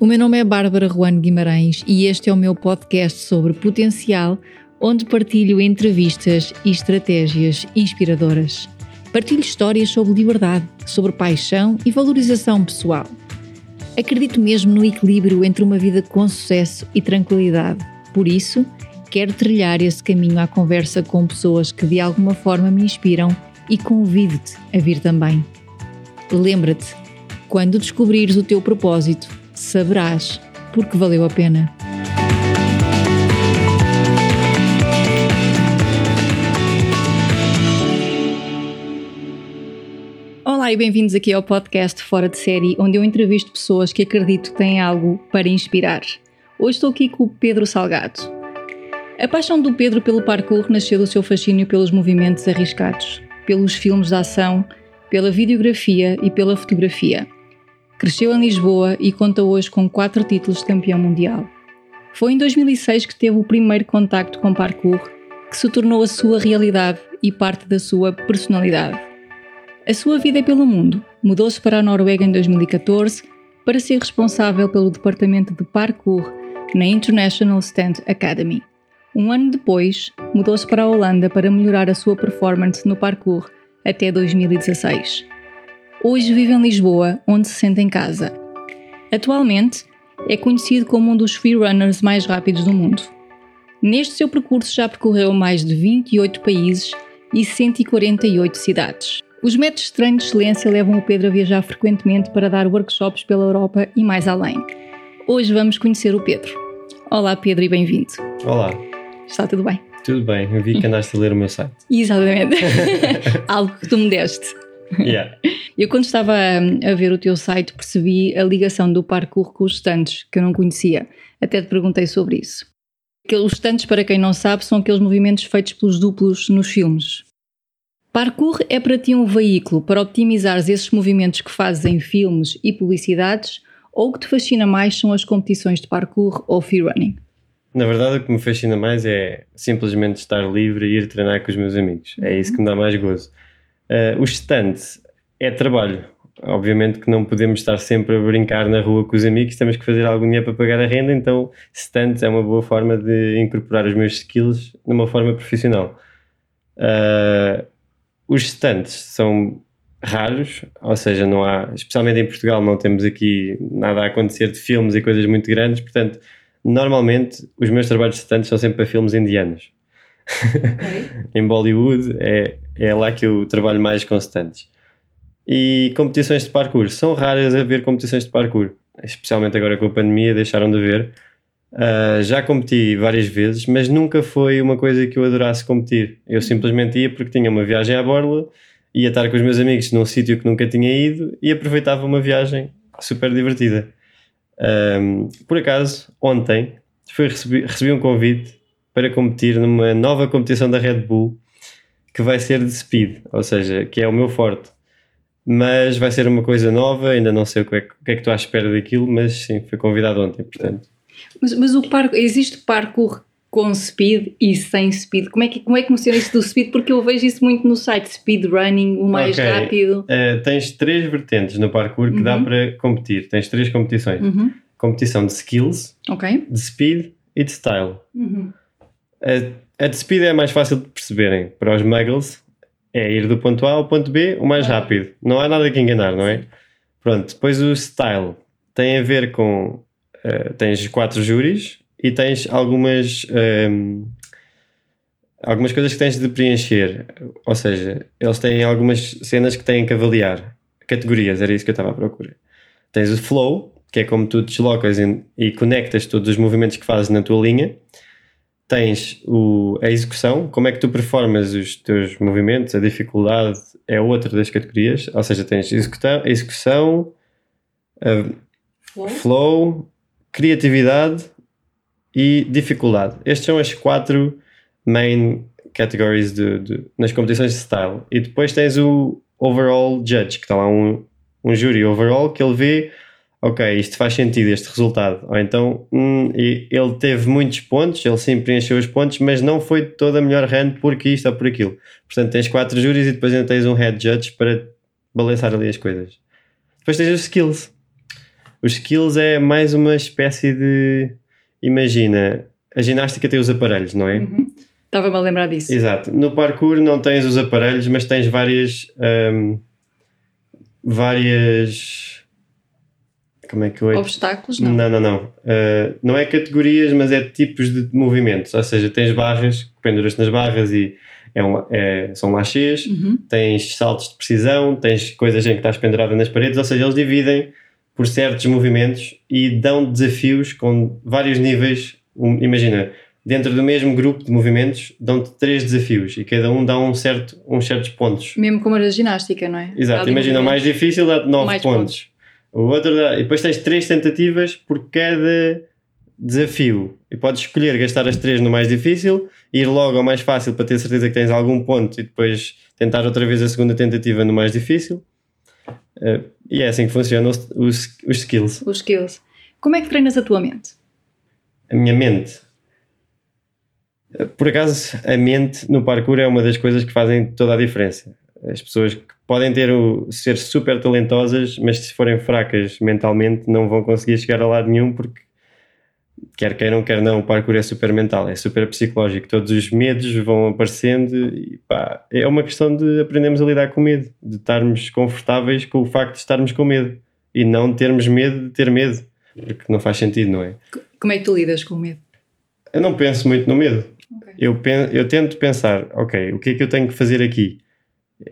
O meu nome é Bárbara Juan Guimarães e este é o meu podcast sobre potencial, onde partilho entrevistas e estratégias inspiradoras. Partilho histórias sobre liberdade, sobre paixão e valorização pessoal. Acredito mesmo no equilíbrio entre uma vida com sucesso e tranquilidade. Por isso, quero trilhar esse caminho à conversa com pessoas que de alguma forma me inspiram e convido-te a vir também. Lembra-te, quando descobrires o teu propósito, saberás porque valeu a pena. Olá e bem-vindos aqui ao podcast Fora de Série, onde eu entrevisto pessoas que acredito têm algo para inspirar. Hoje estou aqui com o Pedro Salgado. A paixão do Pedro pelo parkour nasceu do seu fascínio pelos movimentos arriscados, pelos filmes de ação pela videografia e pela fotografia. Cresceu em Lisboa e conta hoje com quatro títulos de campeão mundial. Foi em 2006 que teve o primeiro contacto com parkour, que se tornou a sua realidade e parte da sua personalidade. A sua vida é pelo mundo. Mudou-se para a Noruega em 2014 para ser responsável pelo departamento de parkour na International Stand Academy. Um ano depois, mudou-se para a Holanda para melhorar a sua performance no parkour até 2016. Hoje vive em Lisboa, onde se sente em casa. Atualmente, é conhecido como um dos freerunners mais rápidos do mundo. Neste seu percurso já percorreu mais de 28 países e 148 cidades. Os métodos de treino de excelência levam o Pedro a viajar frequentemente para dar workshops pela Europa e mais além. Hoje vamos conhecer o Pedro. Olá Pedro e bem-vindo. Olá. Está tudo bem? Tudo bem, eu vi que andaste a ler o meu site. Exatamente. Algo que tu me deste. Yeah. Eu, quando estava a, ver o teu site, percebi a ligação do parkour com os stands, que eu não conhecia. Até te perguntei sobre isso. Os stands, para quem não sabe, são aqueles movimentos feitos pelos duplos nos filmes. Parkour é para ti um veículo para optimizares esses movimentos que fazes em filmes e publicidades, ou o que te fascina mais são as competições de parkour ou free running? Na verdade, o que me fascina mais é simplesmente estar livre e ir treinar com os meus amigos. É isso que me dá mais gozo. Uh, os stands é trabalho. Obviamente que não podemos estar sempre a brincar na rua com os amigos, temos que fazer algum dinheiro para pagar a renda, então stands é uma boa forma de incorporar os meus skills numa forma profissional. Uh, os stands são raros, ou seja, não há, especialmente em Portugal, não temos aqui nada a acontecer de filmes e coisas muito grandes, portanto Normalmente, os meus trabalhos de stand são sempre para filmes indianos. Okay. em Bollywood é, é lá que eu trabalho mais com stands. E competições de parkour. São raras a ver competições de parkour. Especialmente agora com a pandemia, deixaram de ver. Uh, já competi várias vezes, mas nunca foi uma coisa que eu adorasse competir. Eu simplesmente ia porque tinha uma viagem à borla, ia estar com os meus amigos num sítio que nunca tinha ido e aproveitava uma viagem super divertida. Um, por acaso, ontem foi, recebi, recebi um convite para competir numa nova competição da Red Bull que vai ser de speed, ou seja, que é o meu forte. Mas vai ser uma coisa nova, ainda não sei o que é, o que, é que estou à espera daquilo, mas sim, fui convidado ontem, portanto. Mas, mas o parco, existe parkour com speed e sem speed? Como é que, como é que funciona isso do speed? Porque eu vejo isso muito no site, speed running, o mais okay. rápido. Uh, tens três vertentes no parkour que uhum. dá para competir. Tens três competições. Uhum. Competição de skills, okay. de speed e de style. Uhum. A, a, de speed é mais fácil de perceberem. Para os muggles é ir do ponto A ao ponto B o mais rápido. Não há nada que enganar, não é? Pronto, depois o style tem a ver com... Uh, tens quatro júris e tens algumas um, algumas coisas que tens de preencher. Ou seja, eles têm algumas cenas que têm que avaliar. Categorias, era isso que eu estava à procura. Tens o flow, que é como tu deslocas e conectas todos os movimentos que fazes na tua linha. Tens o, a execução, como é que tu performas os teus movimentos, a dificuldade é outra das categorias, ou seja, tens execução, execução flow. flow, criatividade e dificuldade. Estes são as quatro main categories de, de, nas competições de style. E depois tens o overall judge, que está lá um, um júri overall que ele vê, ok, isto faz sentido, este resultado. Ou então, hum, ele teve muitos pontos, ele sim preencheu os pontos, mas não foi toda a melhor run porque isto ou por aquilo. Portanto, tens quatro júris e depois ainda tens um head judge para balançar ali as coisas. Depois tens os skills. Os skills é mais uma espécie de. Imagina, a ginástica tem os aparelhos, não é? Uhum. Estava-me a lembrar disso. Exato. No parkour não tens os aparelhos, mas tens várias. hum, várias. Como é que eu Obstáculos, não. não, não, não. Uh, não é categorias, mas é tipos de movimentos. Ou seja, tens barras, que penduras nas barras e é um, é, são lachês, Uhum. tens saltos de precisão, tens coisas em que estás pendurada nas paredes, ou seja, eles dividem por certos movimentos e dão desafios com vários níveis. Um, imagina, dentro do mesmo grupo de movimentos, dão-te três desafios e cada um dá um certo, uns certos pontos. Mesmo como a ginástica, não é? Exato, imagina, o mais difícil dá 9 Mais pontos. O outro dá, e depois tens três tentativas por cada desafio. E podes escolher gastar as três no mais difícil, ir logo ao mais fácil para ter certeza que tens algum ponto e depois tentar outra vez a segunda tentativa no mais difícil. Eh, e é assim que funcionam os, os, os skills. Os skills. Como é que treinas a tua mente? A minha mente. Eh, Por acaso, a mente no parkour é uma das coisas que fazem toda a diferença. As pessoas que podem ter o, ser super talentosas, mas se forem fracas mentalmente, não vão conseguir chegar a lado nenhum, porque quer queiram, quer não, o parkour é super mental, é super psicológico. Todos os medos vão aparecendo e pá, é uma questão de aprendermos a lidar com medo, de estarmos confortáveis com o facto de estarmos com medo e não termos medo de ter medo, porque não faz sentido, não é? Como é que tu lidas com o medo? Eu não penso muito no medo. Ok. Eu, pen- eu tento pensar, ok, o que é que eu tenho que fazer aqui?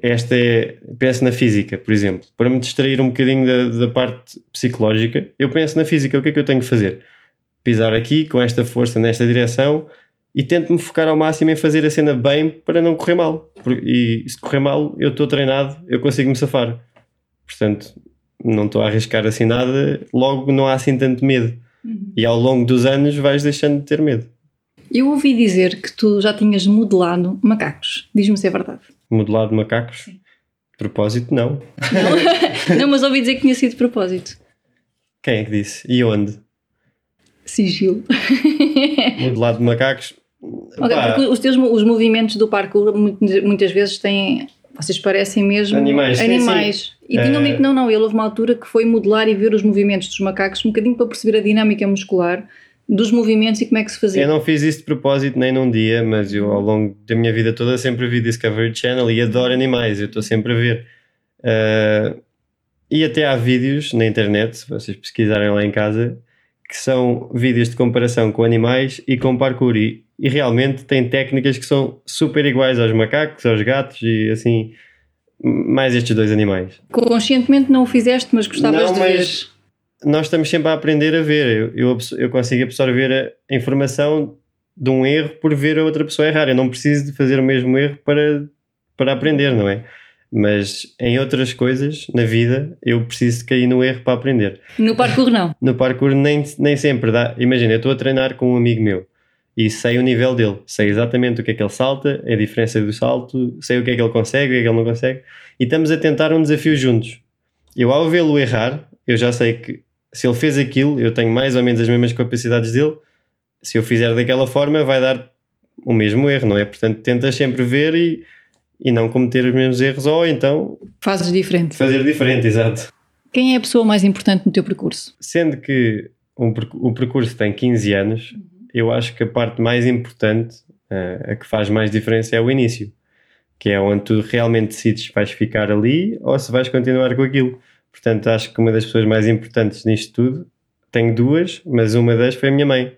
Esta é. Penso na física, por exemplo. Para me distrair um bocadinho da, da parte psicológica, eu penso na física, o que é que eu tenho que fazer? Pisar aqui com esta força nesta direção e tento-me focar ao máximo em fazer a cena bem para não correr mal. E se correr mal, eu estou treinado, eu consigo me safar. Portanto, não estou a arriscar assim nada, logo não há assim tanto medo. Uhum. E ao longo dos anos vais deixando de ter medo. Eu ouvi dizer que tu já tinhas modelado macacos. Diz-me se é verdade. modelado de macacos? Sim. De propósito, não. não, mas ouvi dizer que tinha sido de propósito. Quem é que disse? E onde? Sigilo. Modelado de macacos? Ok, Pá, porque os teus os movimentos do parkour muitas, vezes têm. Vocês parecem mesmo Animais, sim, animais. E Eh, tinham dito, não, não, ele houve uma altura que foi modelar e ver os movimentos dos macacos um bocadinho para perceber a dinâmica muscular dos movimentos e como é que se fazia. eu não fiz isso de propósito nem num dia, mas eu ao longo da minha vida toda sempre vi Discovery Channel e adoro animais, eu estou sempre a ver. Ah, e até há vídeos na internet, se vocês pesquisarem lá em casa, que são vídeos de comparação com animais e com parkour. E, e realmente tem técnicas que são super iguais aos macacos, aos gatos e assim, mais estes dois animais. Conscientemente não o fizeste, mas gostavas Não, de mas- nós estamos sempre a aprender a ver. Eu, eu, eu consigo absorver a, a informação de um erro por ver a outra pessoa errar. Eu não preciso de fazer o mesmo erro para, para aprender, não é? Mas em outras coisas na vida eu preciso cair no erro para aprender. No parkour não. No parkour nem, nem sempre dá. Imagina, eu estou a treinar com um amigo meu e sei o nível dele, sei exatamente o que é que ele salta, a diferença do salto, sei o que é que ele consegue, o que é que ele não consegue, e estamos a tentar um desafio juntos. Eu, ao vê-lo errar, eu já sei que se ele fez aquilo, eu tenho mais ou menos as mesmas capacidades dele. Se eu fizer daquela forma, vai dar o mesmo erro, não é? Portanto, tentas sempre ver e, e não cometer os mesmos erros, ou então Fazes diferente. fazer diferente, exato. Quem é a pessoa mais importante no teu percurso? Sendo que um o percurso tem 15 anos, eu acho que a parte mais importante, eh, a que faz mais diferença, é o início, que é onde tu realmente decides se vais ficar ali ou se vais continuar com aquilo. Portanto, acho que uma das pessoas mais importantes nisto tudo, tenho duas, mas uma das foi a minha mãe,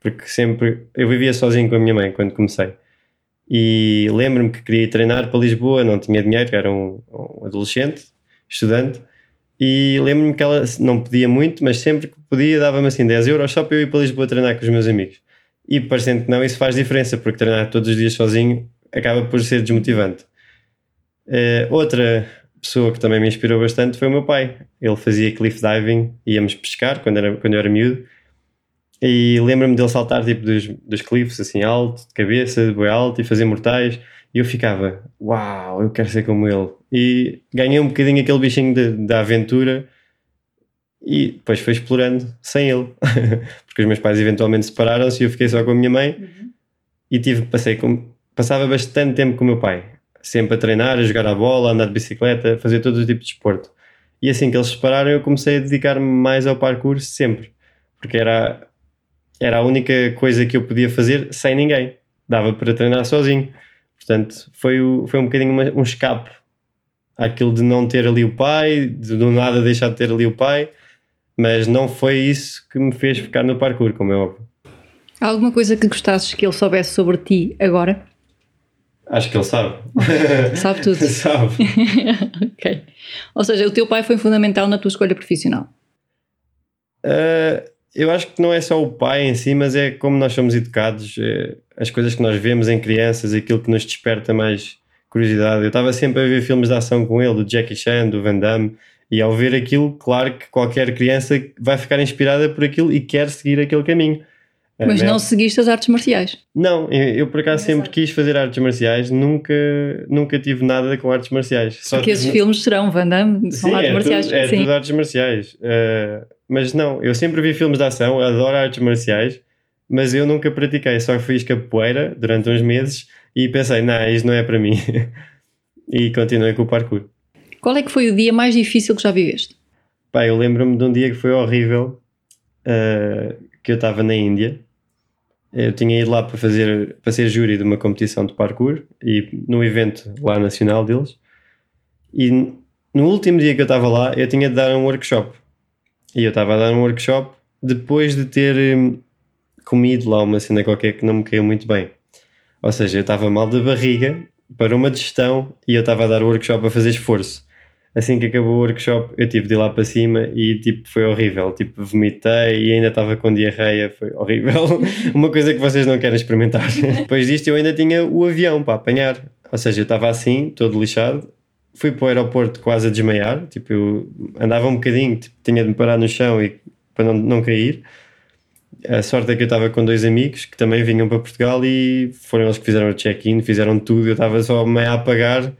porque sempre eu vivia sozinho com a minha mãe quando comecei. E lembro-me que queria treinar para Lisboa, não tinha dinheiro, era um, um adolescente, estudante, e lembro-me que ela não podia muito, mas sempre que podia dava-me assim 10 euros só para eu ir para Lisboa treinar com os meus amigos. E parecendo que não, isso faz diferença, porque treinar todos os dias sozinho acaba por ser desmotivante. Eh, outra pessoa que também me inspirou bastante foi o meu pai. Ele fazia cliff diving, íamos pescar quando, era, quando eu era miúdo. E lembro-me dele saltar tipo dos, dos cliffs assim alto, de cabeça, de boi alto e fazer mortais. E eu ficava, uau, eu quero ser como ele. E ganhei um bocadinho aquele bichinho da aventura e depois fui explorando sem ele. Porque os meus pais eventualmente separaram-se e eu fiquei só com a minha mãe e tive, passei com, passava bastante tempo com o meu pai. Sempre a treinar, a jogar a bola, a andar de bicicleta, a fazer todo o tipo de desporto. E assim que eles separaram, eu comecei a dedicar-me mais ao parkour sempre, porque era, era a única coisa que eu podia fazer sem ninguém, dava para treinar sozinho. Portanto, foi, o, foi um bocadinho uma, um escape àquilo de não ter ali o pai, de do nada deixar de ter ali o pai, mas não foi isso que me fez ficar no parkour, como é óbvio. Alguma coisa que gostasses que ele soubesse sobre ti agora? Acho que ele sabe. Sabe tudo. sabe. ok. Ou seja, o teu pai foi fundamental na tua escolha profissional. Uh, eu acho que não é só o pai em si, mas é como nós somos educados, é, as coisas que nós vemos em crianças, aquilo que nos desperta mais curiosidade. Eu estava sempre a ver filmes de ação com ele, do Jackie Chan, do Van Damme, e ao ver aquilo, claro que qualquer criança vai ficar inspirada por aquilo e quer seguir aquele caminho. Mas não seguiste as artes marciais? Não, eu, eu por acaso sempre quis fazer artes marciais, nunca, nunca tive nada com artes marciais. Só Porque esses filmes serão Van Damme, são Sim, artes é marciais. Tudo, é Sim. tudo artes marciais. Uh, mas não, eu sempre vi filmes de ação, adoro artes marciais, mas eu nunca pratiquei, só fiz capoeira durante uns meses e pensei, não, isto não é para mim. e continuei com o parkour. Qual é que foi o dia mais difícil que já viveste? Pá, eu lembro-me de um dia que foi horrível, uh, que eu estava na Índia eu tinha ido lá para fazer para ser júri de uma competição de parkour e no evento lá nacional deles. E no último dia que eu estava lá eu tinha de dar um workshop. E eu estava a dar um workshop depois de ter hum, comido lá uma cena qualquer que não me caiu muito bem. Ou seja, eu estava mal da barriga para uma digestão e eu estava a dar o workshop a fazer esforço assim que acabou o workshop, eu tive de ir lá para cima e tipo, foi horrível. Tipo, vomitei e ainda estava com diarreia, foi horrível. Uma coisa que vocês não querem experimentar. Depois disto, eu ainda tinha o avião para apanhar. Ou seja, eu estava assim, todo lixado. Fui para o aeroporto quase a desmaiar. Tipo, eu andava um bocadinho, tipo, tinha de me parar no chão e, para não, não cair. A sorte é que eu estava com dois amigos que também vinham para Portugal e foram eles que fizeram o check-in, fizeram tudo. Eu estava só meio a apagar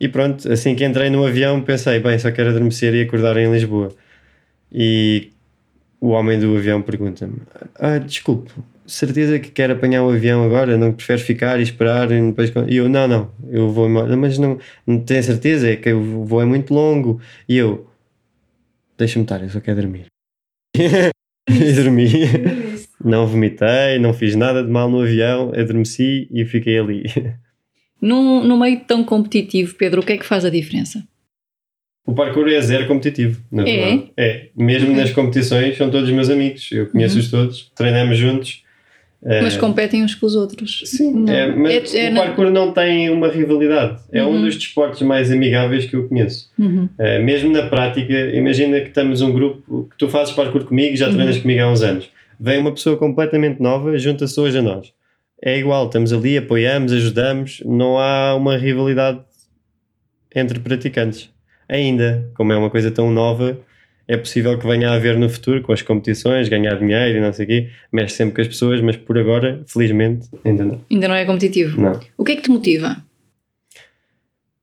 e pronto, assim que entrei no avião, pensei, bem, só quero adormecer e acordar em Lisboa. E o homem do avião pergunta-me: Ah, desculpe, certeza que quer apanhar o avião agora? Não prefere ficar e esperar? E, depois... e eu: Não, não, eu vou embora. Mas não, não tenho certeza, é que o voo é muito longo. E eu: Deixa-me estar, eu só quero dormir. e dormi. Não vomitei, não fiz nada de mal no avião, adormeci e fiquei ali. Num, no meio tão competitivo, Pedro, o que é que faz a diferença? O parkour é zero competitivo, na verdade. É? é. Mesmo okay. nas competições, são todos meus amigos. Eu conheço-os uhum. todos, treinamos juntos. Mas competem uns com os outros. Sim, é, mas é, é, o parkour não tem uma rivalidade. É uhum. um dos desportos mais amigáveis que eu conheço. Uhum. É, mesmo na prática, imagina que estamos um grupo que tu fazes parkour comigo e já treinas uhum. comigo há uns anos. Vem uma pessoa completamente nova, junta-se hoje a nós é igual, estamos ali, apoiamos, ajudamos, não há uma rivalidade entre praticantes. Ainda, como é uma coisa tão nova, é possível que venha a haver no futuro com as competições, ganhar dinheiro e não sei o quê, mexe sempre com as pessoas, mas por agora, felizmente, ainda não. Ainda não é competitivo? Não. O que é que te motiva?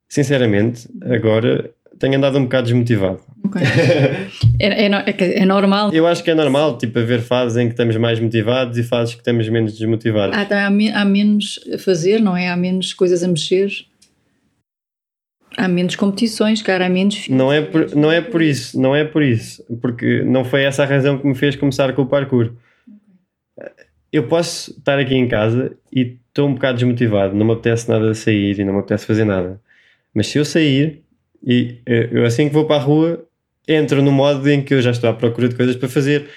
Sinceramente, agora tenho andado um bocado desmotivado. Okay. é, é, é, é, normal? Eu acho que é normal, tipo, haver fases em que estamos mais motivados e fases que estamos menos desmotivados. Ah, tá, há, me, há menos a fazer, não é? Há menos coisas a mexer. Há menos competições, cara, há menos. Não é, por, não é por isso, não é por isso, porque não foi essa a razão que me fez começar com o parkour. Eu posso estar aqui em casa e estou um bocado desmotivado, não me apetece nada de sair e não me apetece fazer nada. Mas se eu sair e eu assim que vou para a rua entro no modo em que eu já estou à procura de coisas para fazer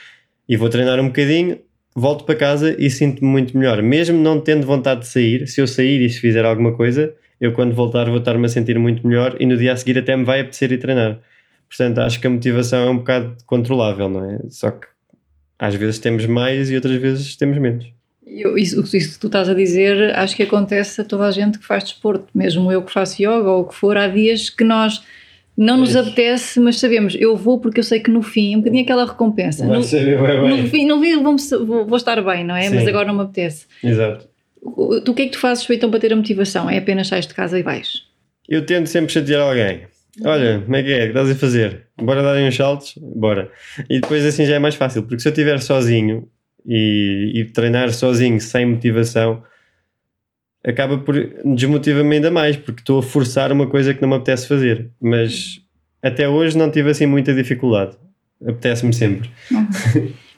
e vou treinar um bocadinho, volto para casa e sinto-me muito melhor. Mesmo não tendo vontade de sair, se eu sair e se fizer alguma coisa, eu quando voltar vou estar-me a sentir muito melhor e no dia a seguir até me vai apetecer ir treinar. Portanto, acho que a motivação é um bocado controlável, não é? Só que às vezes temos mais e outras vezes temos menos. Eu, isso, isso que tu estás a dizer, acho que acontece a toda a gente que faz desporto, mesmo eu que faço yoga ou o que for, há dias que nós não nos apetece, mas sabemos, eu vou porque eu sei que no fim, é um bocadinho aquela recompensa. Vai no, ser bem, bem. no fim, no fim vou, vou, estar bem, não é? Sim. Mas agora não me apetece. Exato. O, tu o que é que tu fazes então para ter a motivação? É apenas sair de casa e vais? Eu tento sempre chatear alguém. Olha, como é que é? O que estás a fazer? Bora darem uns saltos? Bora. E depois assim já é mais fácil, porque se eu estiver sozinho e, e treinar sozinho, sem motivação, acaba por desmotiva-me ainda mais, porque estou a forçar uma coisa que não me apetece fazer. Mas até hoje não tive assim muita dificuldade. Apetece-me sempre.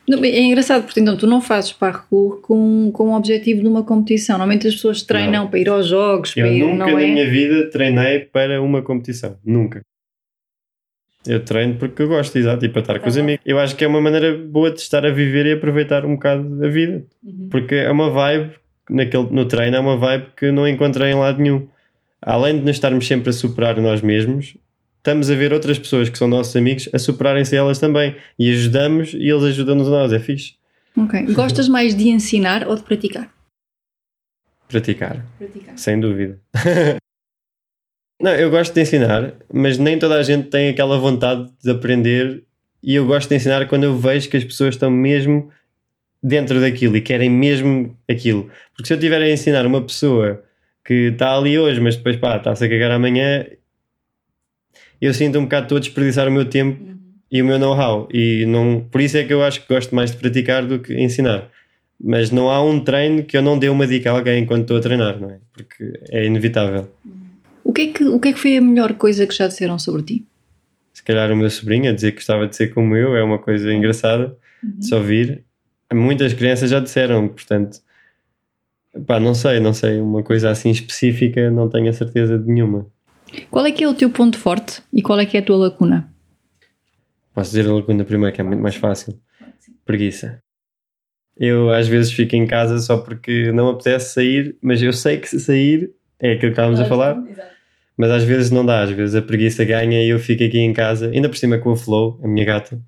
Não, É engraçado, porque então tu não fazes parkour com, com o objetivo de uma competição. Normalmente as pessoas treinam Não. para ir aos jogos, Eu para ir, nunca na é? minha vida treinei para uma competição. Nunca. Eu treino porque eu gosto, exato, e para estar com os Tá bom. amigos. Eu acho que é uma maneira boa de estar a viver e aproveitar um bocado da vida. Uhum. Porque é uma vibe, naquele, no treino, é uma vibe que não encontrei em lado nenhum. Além de nos estarmos sempre a superar nós mesmos, estamos a ver outras pessoas que são nossos amigos a superarem-se elas também. E ajudamos e eles ajudam-nos a nós. É fixe. Ok. Gostas mais de ensinar ou de praticar? Praticar. Praticar. Sem dúvida. não, eu gosto de ensinar, mas nem toda a gente tem aquela vontade de aprender. E eu gosto de ensinar quando eu vejo que as pessoas estão mesmo dentro daquilo e querem mesmo aquilo. Porque se eu estiver a ensinar uma pessoa que está ali hoje, mas depois pá, está-se a cagar amanhã, eu sinto um bocado estou a desperdiçar o meu tempo e o meu know-how. E não, por isso é que eu acho que gosto mais de praticar do que ensinar. Mas não há um treino que eu não dê uma dica a alguém enquanto estou a treinar, não é? Porque é inevitável. O que, é que, o que é que foi a melhor coisa que já disseram sobre ti? Se calhar o meu sobrinho a dizer que gostava de ser como eu é uma coisa engraçada de se ouvir. Muitas crianças já disseram, portanto, pá, não sei, não sei, uma coisa assim específica não tenho a certeza de nenhuma. Qual é que é o teu ponto forte e qual é que é a tua lacuna? Posso dizer a lacuna primeiro, que é muito mais fácil. Preguiça. Eu às vezes fico em casa só porque não apetece sair, mas eu sei que se sair é aquilo que estávamos a falar, mas às vezes não dá, às vezes a preguiça ganha e eu fico aqui em casa, ainda por cima com a Flow, a minha gata,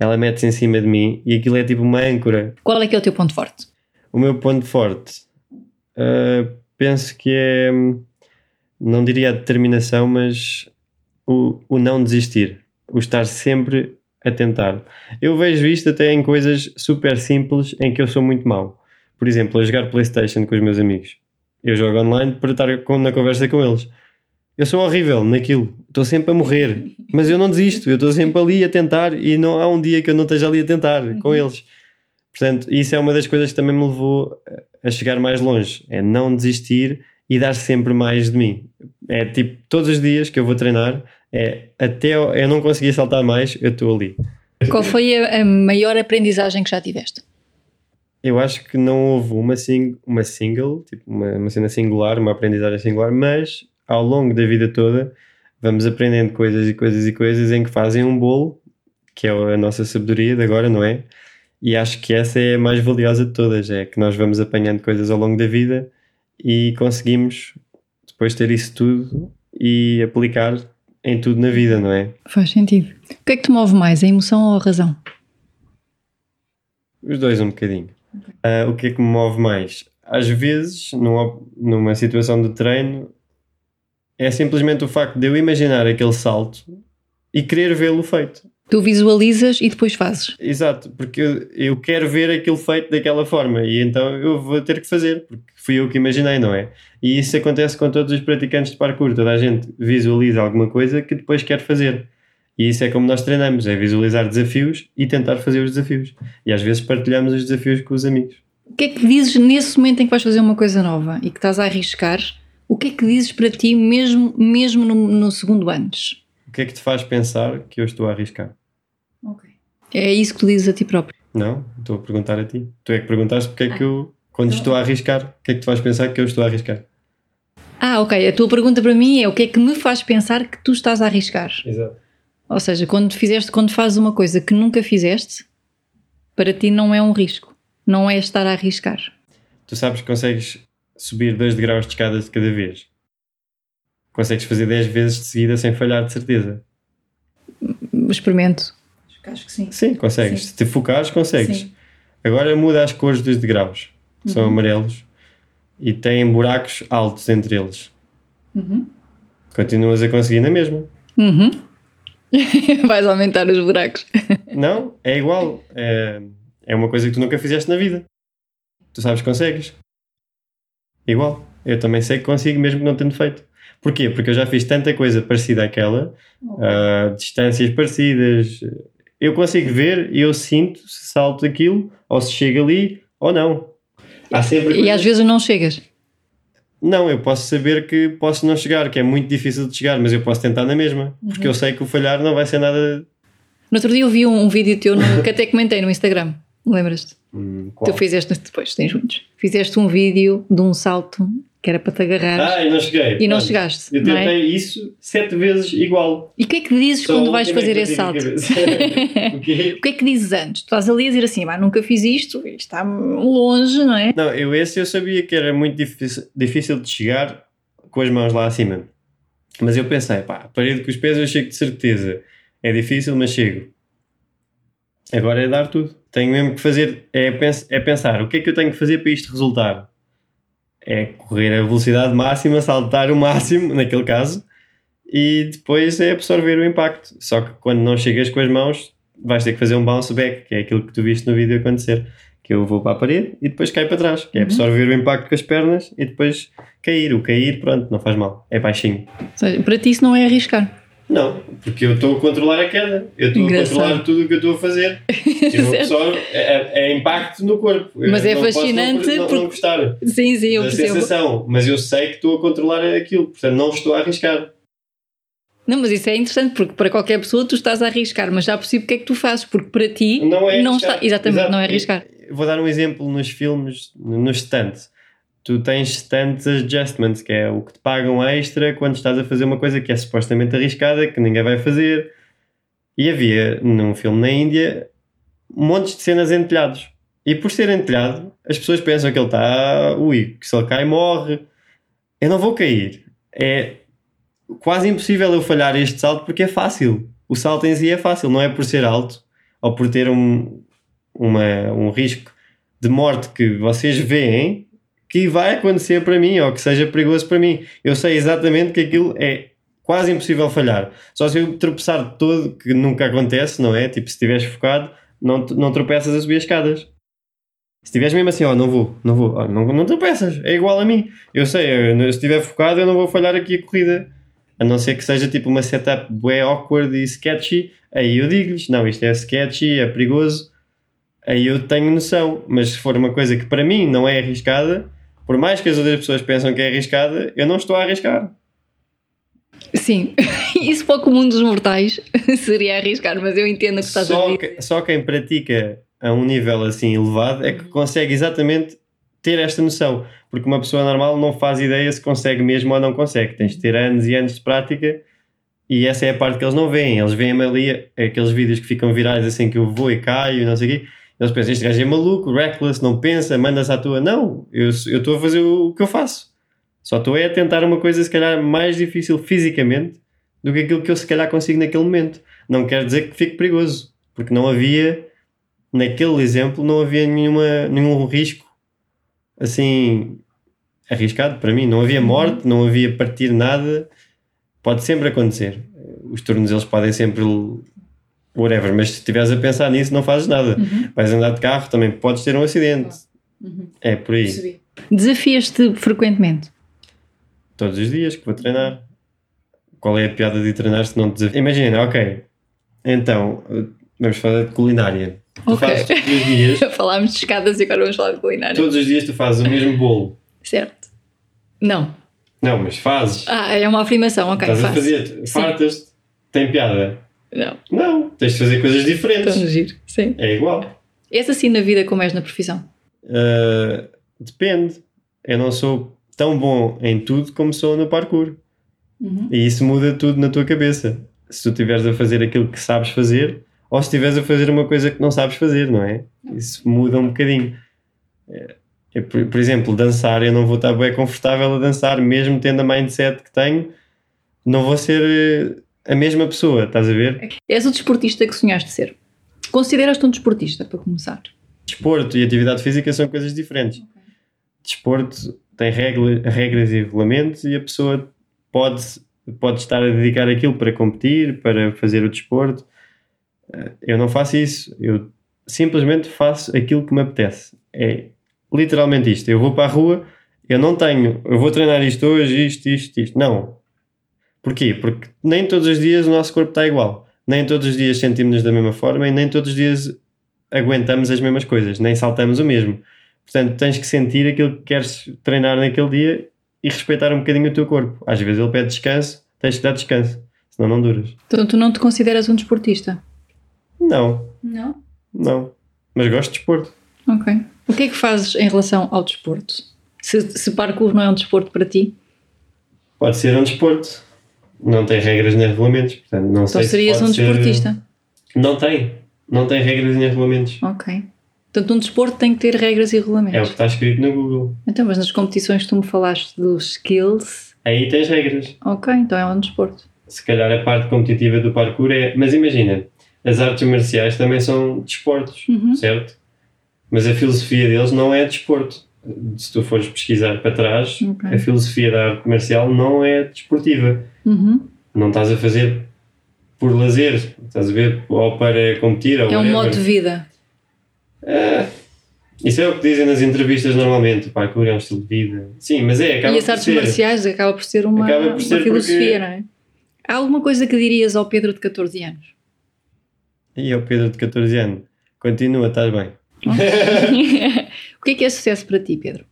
ela mete-se em cima de mim e aquilo é tipo uma âncora. Qual é que é o teu ponto forte? O meu ponto forte, ah, penso que é, não diria a determinação, mas o, o não desistir, o estar sempre a tentar. Eu vejo isto até em coisas super simples em que eu sou muito mau. Por exemplo, a jogar Playstation com os meus amigos. Eu jogo online para estar na conversa com eles. Eu sou horrível naquilo, estou sempre a morrer, mas eu não desisto, eu estou sempre ali a tentar e não há um dia que eu não esteja ali a tentar com eles. Portanto, isso é uma das coisas que também me levou a chegar mais longe, é não desistir e dar sempre mais de mim. É tipo, todos os dias que eu vou treinar, é até eu eu não conseguir saltar mais, eu estou ali. Qual foi a, a maior aprendizagem que já tiveste? Eu acho que não houve uma, sing uma single, tipo uma, uma cena singular, uma aprendizagem singular, mas ao longo da vida toda vamos aprendendo coisas e coisas e coisas em que fazem um bolo, que é a nossa sabedoria de agora, não é? E acho que essa é a mais valiosa de todas, é que nós vamos apanhando coisas ao longo da vida e conseguimos depois ter isso tudo e aplicar em tudo na vida, não é? Faz sentido. O que é que te move mais, a emoção ou a razão? Os dois um bocadinho. Ah, o que é que me move mais? Às vezes, numa, numa situação de treino, é simplesmente o facto de eu imaginar aquele salto e querer vê-lo feito. Tu visualizas e depois fazes. Exato, porque eu, eu quero ver aquilo feito daquela forma e então eu vou ter que fazer, porque fui eu que imaginei, não é? E isso acontece com todos os praticantes de parkour. Toda a gente visualiza alguma coisa que depois quer fazer. E isso é como nós treinamos: é visualizar desafios e tentar fazer os desafios. E às vezes partilhamos os desafios com os amigos. O que é que dizes nesse momento em que vais fazer uma coisa nova e que estás a arriscar? O que é que dizes para ti mesmo, mesmo no, no segundo antes? O que é que te faz pensar que eu estou a arriscar? É isso que tu dizes a ti próprio. Não, estou a perguntar a ti. Tu é que perguntaste porque é que eu, quando estou a arriscar, o que é que te faz pensar que eu estou a arriscar? Ah, ok. A tua pergunta para mim é o que é que me faz pensar que tu estás a arriscar? Exato. Ou seja, quando fizeste, quando fazes uma coisa que nunca fizeste, para ti não é um risco. Não é estar a arriscar. Tu sabes que consegues subir 2 degraus de escada de cada vez. Consegues fazer 10 vezes de seguida sem falhar, de certeza. Experimento. Acho que sim. Sim, consegues. Sim. Se te focares, consegues. Sim. Agora muda as cores dos degraus. São amarelos e têm buracos altos entre eles. Uhum. Continuas a conseguir na mesma. Uhum. Vais aumentar os buracos. Não, é igual. É, é uma coisa que tu nunca fizeste na vida. Tu sabes que consegues. Igual. Eu também sei que consigo, mesmo que não tendo feito. Porquê? Porque eu já fiz tanta coisa parecida àquela, ah, distâncias parecidas. Eu consigo ver e eu sinto se salto aquilo, ou se chega ali, ou não. Há sempre E às vezes não chegas. Não, eu posso saber que posso não chegar, que é muito difícil de chegar, mas eu posso tentar na mesma, porque eu sei que o falhar não vai ser nada. No outro dia eu vi um, um vídeo teu no- que até comentei no Instagram. Lembras-te? Hum, Tu fizeste depois, tens muitos. Fizeste um vídeo de um salto que era para te agarrar Ah, e não cheguei. e não chegaste. Eu não tentei é? isso sete vezes igual. E o que é que dizes Só quando vais fazer esse salto? o quê? O que é que dizes antes? Tu estás ali a dizer assim, "Pá, nunca fiz isto, isto está longe, não é? Não, eu esse eu sabia que era muito difícil, difícil de chegar com as mãos lá acima. Mas eu pensei, pá, parede com os pés eu chego de certeza. É difícil, mas chego. Agora é dar tudo. Tenho mesmo que fazer, é, é pensar, o que é que eu tenho que fazer para isto resultar? É correr a velocidade máxima, saltar o máximo, naquele caso, e depois é absorver o impacto. Só que quando não chegas com as mãos, vais ter que fazer um bounce back, que é aquilo que tu viste no vídeo acontecer. Que eu vou para a parede e depois caio para trás, que é absorver o impacto com as pernas e depois cair. O cair, pronto, não faz mal, é baixinho. Ou seja, para ti isso não é arriscar. Não, porque eu estou a controlar a queda, eu estou a controlar tudo o que eu estou a fazer. Eu absorvo, é, é- é impacto no corpo. Eu Mas é não posso fascinante não, não, porque- não gostar Sim, sim, eu da percebo. sensação, mas eu sei que estou a controlar aquilo, portanto não estou a arriscar. Não, mas isso é interessante porque para qualquer pessoa tu estás a arriscar, mas já percebo o que é que tu fazes, porque para ti Não é arriscar. está. Exatamente, Exato. não é arriscar. Vou dar um exemplo nos filmes, nos stunts. Tu tens stunts adjustments, que é o que te pagam extra quando estás a fazer uma coisa que é supostamente arriscada, que ninguém vai fazer. E havia num filme na Índia montes de cenas em telhados. E por ser em telhado, as pessoas pensam que ele está, ui, que se ele cai morre. Eu não vou cair. É quase impossível eu falhar este salto porque é fácil. O salto em si é fácil, não é por ser alto ou por ter um, uma, um risco de morte que vocês veem que vai acontecer para mim ou que seja perigoso para mim. Eu sei exatamente que aquilo é quase impossível falhar. Só se eu tropeçar de todo, que nunca acontece, não é? Tipo, se estiveres focado, não, não tropeças a subir as escadas. Se estiveres mesmo assim, ó, não vou, não vou, ó, não, não tropeças, é igual a mim. Eu sei, eu- se estiver focado, eu não vou falhar aqui a corrida. A não ser que seja tipo uma setup bué awkward e sketchy, aí eu digo-lhes, não, isto é sketchy, é perigoso, aí eu tenho noção. Mas se for uma coisa que para mim não é arriscada, por mais que as outras pessoas pensam que é arriscada, eu não estou a arriscar. Sim, isso para o comum dos mortais seria arriscar, mas eu entendo o que estás a Só, dizer. que- só quem pratica a um nível assim elevado é que consegue exatamente ter esta noção. Porque uma pessoa normal não faz ideia se consegue mesmo ou não consegue. Tens de ter anos e anos de prática e essa é a parte que eles não veem. Eles veem ali aqueles vídeos que ficam virais assim que eu vou e caio e não sei o quê. Eles pensam, este gajo é maluco, reckless, não pensa, manda-se à tua. Não, eu estou a fazer o que eu faço. Só estou é a tentar uma coisa se calhar mais difícil fisicamente do que aquilo que eu se calhar consigo naquele momento. Não quer dizer que fique perigoso, porque não havia, naquele exemplo, não havia nenhuma, nenhum risco assim arriscado para mim. Não havia morte, não havia partir nada. Pode sempre acontecer. Os tornozelos podem sempre whatever, mas se estiveres a pensar nisso, não fazes nada. Uhum. Vais andar de carro, também podes ter um acidente. Uhum. É por aí. Desafias-te frequentemente? Todos os dias que vou treinar. Qual é a piada de treinar se não te desafio? Imagina, ok. Então, vamos falar de culinária. Tu Ok. fazes todos os dias, Falámos de escadas e agora vamos falar de culinária. todos os dias tu fazes o mesmo bolo. Certo. Não. Não, mas fazes. Ah, é uma afirmação, ok. Estás a faço. fazer, Sim. fartas-te. Tem piada? Não, Não, tens de fazer coisas diferentes. giro. Sim. É igual. És assim na vida como és na profissão? Uh, depende. Eu não sou tão bom em tudo como sou no parkour. Uhum. E isso muda tudo na tua cabeça. Se tu estiveres a fazer aquilo que sabes fazer ou se estiveres a fazer uma coisa que não sabes fazer, não é? Isso muda um bocadinho. É, é, por, exemplo, dançar, eu não vou estar bem confortável a dançar, mesmo tendo a mindset que tenho, não vou ser a mesma pessoa, estás a ver? És o desportista que sonhaste ser. Consideras-te um desportista, para começar? Desporto e atividade física são coisas diferentes. Desporto tem regla, regras e regulamentos e a pessoa pode, pode estar a dedicar aquilo para competir, para fazer o desporto. Eh, Eu não faço isso. Eu simplesmente faço aquilo que me apetece. É literalmente isto. Eu vou para a rua, eu não tenho, eu vou treinar isto hoje, isto, isto, isto. Não. Porquê? Porque nem todos os dias o nosso corpo está igual. Nem todos os dias sentimos-nos da mesma forma e nem todos os dias aguentamos as mesmas coisas, nem saltamos o mesmo. Portanto, tens que sentir aquilo que queres treinar naquele dia e respeitar um bocadinho o teu corpo. Às vezes ele pede descanso, tens que dar descanso, senão não duras. Então tu não te consideras um desportista? Não, Não. não. Mas gosto de desporto. Ok. O que é que fazes em relação ao desporto? Se, se parkour não é um desporto para ti, Pode ser um desporto. Não tem regras nem regulamentos. Portanto, não então sei se serias pode um ser- desportista. Não tem. Não tem regras nem regulamentos. Ok. Portanto, um desporto tem que ter regras e É o que regulamentos. está escrito no Google. Então, mas nas competições que tu me falaste dos skills, Aí tens regras. ok, então é um desporto. Se calhar a parte competitiva do parkour é. Mas imagina, as artes marciais também são desportos, Uhum. certo? Mas a filosofia deles não é desporto. Se tu fores pesquisar para trás, Ok. a filosofia da arte marcial não é desportiva. Uhum. Não estás a fazer por lazer, estás a ver? Ou para competir. Ou É um whatever. modo de vida. Isso é o que dizem nas entrevistas normalmente. O parkour é um estilo de vida. Sim, mas é, acaba e as artes ser. marciais acaba por ser uma, Acaba por uma ser filosofia, porque- não é? Há alguma coisa que dirias ao Pedro de 14 anos? E é o Pedro de 14 anos. Continua, estás bem. o que é que é sucesso para ti, Pedro?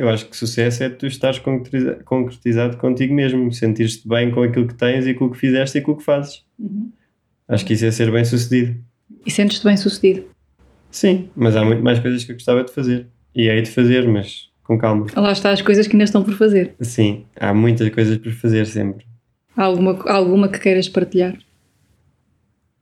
Eu acho que sucesso é tu estares concretiza- concretizado contigo mesmo, sentir-te bem com aquilo que tens e com o que fizeste e com o que fazes. Acho que isso é ser bem sucedido. E sentes-te bem sucedido? Sim, mas há muito mais coisas que eu gostava de fazer. E hei de fazer, mas com calma. Lá está as coisas que ainda estão por fazer. Sim, há muitas coisas por fazer sempre. Há alguma, alguma que queiras partilhar?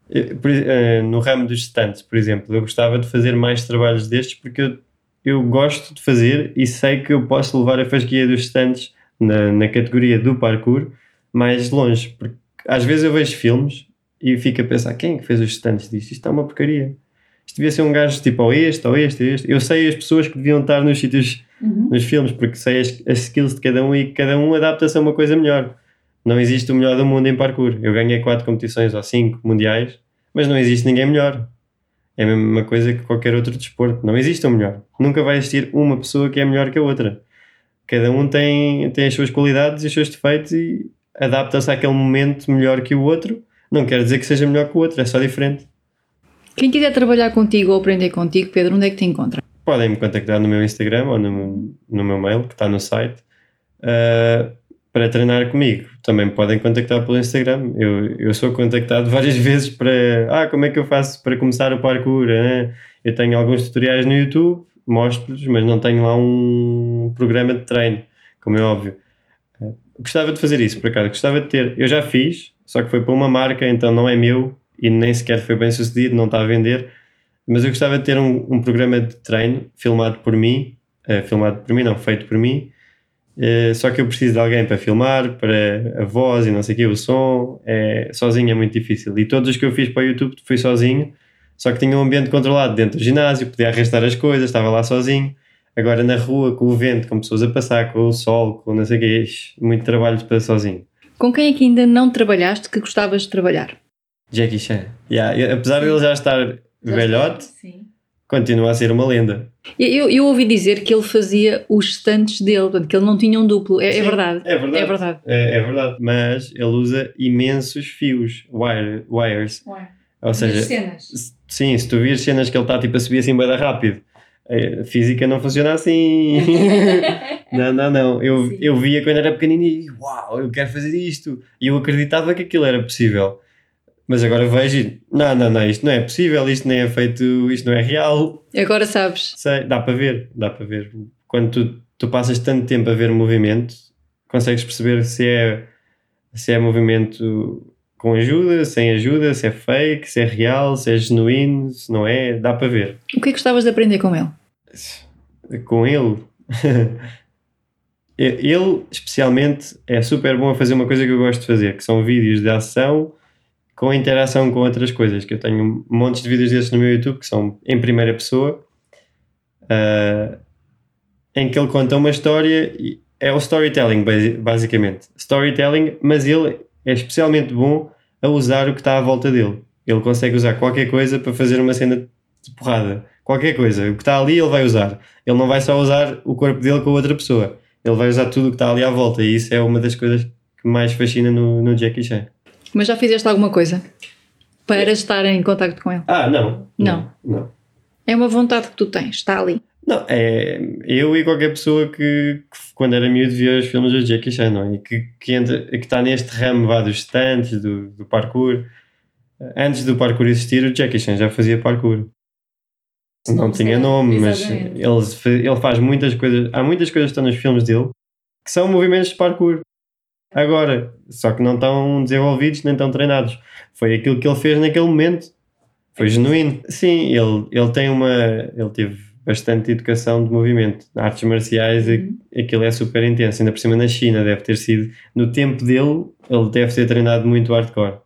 Eu, por- eh, no ramo dos stands, por exemplo, eu gostava de fazer mais trabalhos destes porque eu, eu gosto de fazer e sei que eu posso levar a fasquia dos stands na, na categoria do parkour mais longe. Porque às vezes eu vejo filmes e fico a pensar: quem é que fez os stands disto? Isto é uma porcaria. Isto devia ser um gajo tipo ou este, ou este, ou este. Eu sei as pessoas que deviam estar nos sítios, nos filmes, porque sei as, as skills de cada um e cada um adapta-se a uma coisa melhor. Não existe o melhor do mundo em parkour. Eu ganhei quatro competições ou cinco mundiais, mas não existe ninguém melhor. É a mesma coisa que qualquer outro desporto. Não existe o melhor. Nunca vai existir uma pessoa que é melhor que a outra. Cada um tem, tem as suas qualidades e os seus defeitos e adapta-se àquele momento melhor que o outro. Não quer dizer que seja melhor que o outro, é só diferente. Quem quiser trabalhar contigo ou aprender contigo, Pedro, onde é que te encontra? podem me contactar no meu Instagram ou no, no meu mail, que está no site, uh, para treinar comigo. Também me podem contactar pelo Instagram. Eu, eu sou contactado várias vezes para ah, como é que eu faço para começar o parkour? né? Eu tenho alguns tutoriais no YouTube, mostro-lhes, mas não tenho lá um programa de treino, como é óbvio. Uh, gostava de fazer isso, por acaso. Gostava de ter. Eu já fiz, só que foi para uma marca, então não é meu e nem sequer foi bem sucedido, não está a vender mas eu gostava de ter um, um programa de treino filmado por mim, eh, filmado por mim, não, feito por mim, eh, só que eu preciso de alguém para filmar, para a voz e não sei o quê, o som, é, sozinho é muito difícil. E todos os que eu fiz para o YouTube fui sozinho, só que tinha um ambiente controlado dentro do ginásio, podia arrastar as coisas, estava lá sozinho. Agora na rua, com o vento, com pessoas a passar, com o sol, com não sei o quê, ixi, muito trabalho para sozinho. Com quem é que ainda não trabalhaste que gostavas de trabalhar? Jackie Chan. Yeah, apesar de ele já estar velhote, Sim. Continua a ser uma lenda. Eu, eu ouvi dizer que ele fazia os stunts dele, portanto, que ele não tinha um duplo. É, é Sim, verdade. É verdade. É verdade. É, é verdade. Mas ele usa imensos fios, wire, wires. Ou seja, cenas. sim, se tu vires cenas que ele está tipo a subir assim bem rápido, a física não funciona assim. não, não, não. Eu, Sim. eu via quando era pequenino e uau, eu quero fazer isto. E eu acreditava que aquilo era possível. Mas agora vejo e não, não, não, isto não é possível, isto nem é feito, isto não é real. Agora sabes. Sei, dá para ver, dá para ver. Quando tu, tu passas tanto tempo a ver movimento, consegues perceber se é, se é movimento com ajuda, sem ajuda, se é fake, se é real, se é genuíno, se não é, dá para ver. O que é que gostavas de aprender com ele? Com ele, ele especialmente é super bom a fazer uma coisa que eu gosto de fazer, que são vídeos de ação com interação com outras coisas, que eu tenho montes de vídeos desses no meu YouTube que são em primeira pessoa, ah, em que ele conta uma história, é o storytelling basi- basicamente, storytelling, mas ele é especialmente bom a usar o que está à volta dele. Ele consegue usar qualquer coisa para fazer uma cena de porrada, qualquer coisa, o que está ali ele vai usar. Ele não vai só usar o corpo dele com outra pessoa, ele vai usar tudo o que está ali à volta, e isso é uma das coisas que mais fascina no, no Jackie Chan. Mas já fizeste alguma coisa para estar em contacto com ele? Ah, não. Não. Não. É uma vontade que tu tens, está ali. Não, é eu e qualquer pessoa que, que quando era miúdo via os filmes do Jackie Chan, não é? E que, que, entra, que está neste ramo vá, dos stands, do, do parkour. Antes do parkour existir, o Jackie Chan já fazia parkour. Não tinha nome, mas ele, ele faz muitas coisas. Há muitas coisas que estão nos filmes dele que são movimentos de parkour. Agora, só que não estão desenvolvidos nem estão treinados. Foi aquilo que ele fez naquele momento. Foi é genuíno. Sim, ele, ele tem uma. Ele teve bastante educação de movimento. Artes marciais, uhum. aquilo é super intenso. Ainda por cima na China, deve ter sido. No tempo dele, ele deve ter treinado muito hardcore.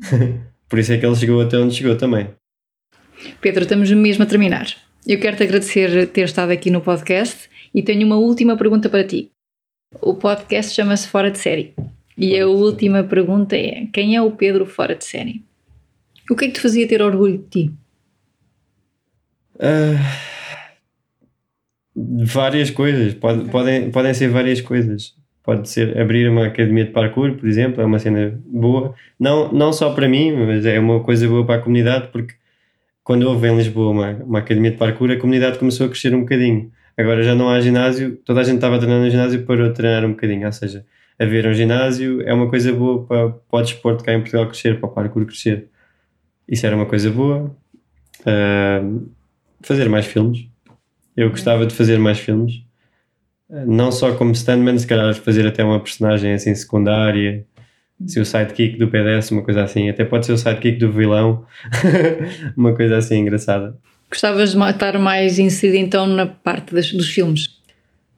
por isso é que ele chegou até onde chegou também. Pedro, estamos mesmo a terminar. Eu quero te agradecer ter estado aqui no podcast e tenho uma última pergunta para ti. O podcast chama-se Fora de Série. E a última pergunta é: quem é o Pedro fora de série? O que é que te fazia ter orgulho de ti? Uh várias coisas, Pode, podem, podem ser várias coisas. Pode ser abrir uma academia de parkour, por exemplo, é uma cena boa. Não, não só para mim, mas é uma coisa boa para a comunidade, porque quando houve em Lisboa uma, uma academia de parkour, a comunidade começou a crescer um bocadinho. Agora já não há ginásio, toda a gente estava treinando no ginásio de treinar um bocadinho. Ou seja, haver um ginásio é uma coisa boa para, para o desporto cá em Portugal crescer, para o parkour crescer. Isso era uma coisa boa. Uh, fazer mais filmes eu gostava de fazer mais filmes, não só como standman, se calhar fazer até uma personagem assim secundária, se o sidekick do PDS, uma coisa assim, até pode ser o sidekick do vilão, uma coisa assim engraçada. Gostavas de estar mais inserido então na parte das, dos filmes?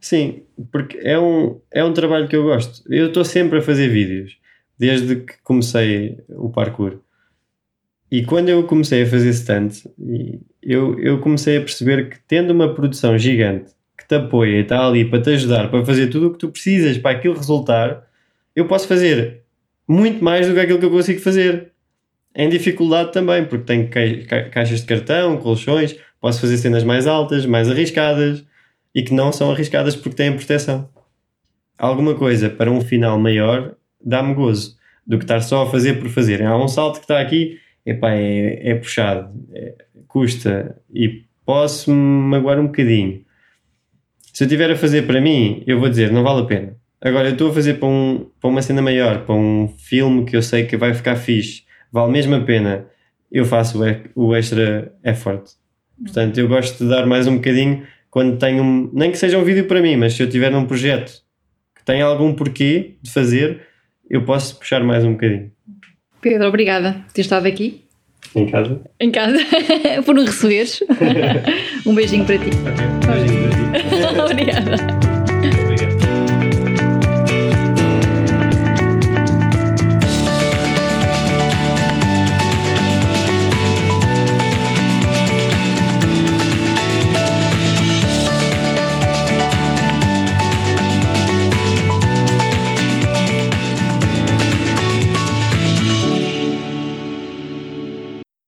Sim, porque é um, é um trabalho que eu gosto. Eu estou sempre a fazer vídeos, desde que comecei o parkour. E quando eu comecei a fazer stunt, eu, eu comecei a perceber que tendo uma produção gigante que te apoia e está ali para te ajudar, para fazer tudo o que tu precisas para aquilo resultar, eu posso fazer muito mais do que aquilo que eu consigo fazer. Em dificuldade também, porque tenho ca caixas de cartão, colchões, posso fazer cenas mais altas, mais arriscadas e que não são arriscadas porque têm proteção. Alguma coisa para um final maior dá-me gozo do que estar só a fazer por fazer. Há um salto que está aqui epá, é, é puxado, é, custa e posso me magoar um bocadinho. Se eu estiver a fazer para mim, eu vou dizer, não vale a pena. Agora, eu estou a fazer para, um, para uma cena maior, para um filme que eu sei que vai ficar fixe, vale mesmo a pena, eu faço o, o extra effort. Portanto, eu gosto de dar mais um bocadinho quando tenho, um, nem que seja um vídeo para mim, mas se eu tiver num projeto que tem algum porquê de fazer, eu posso puxar mais um bocadinho. Pedro, obrigada por ter estado aqui. Em casa? Em casa, por nos receberes. um beijinho para ti. Okay. Um beijinho para ti. obrigada.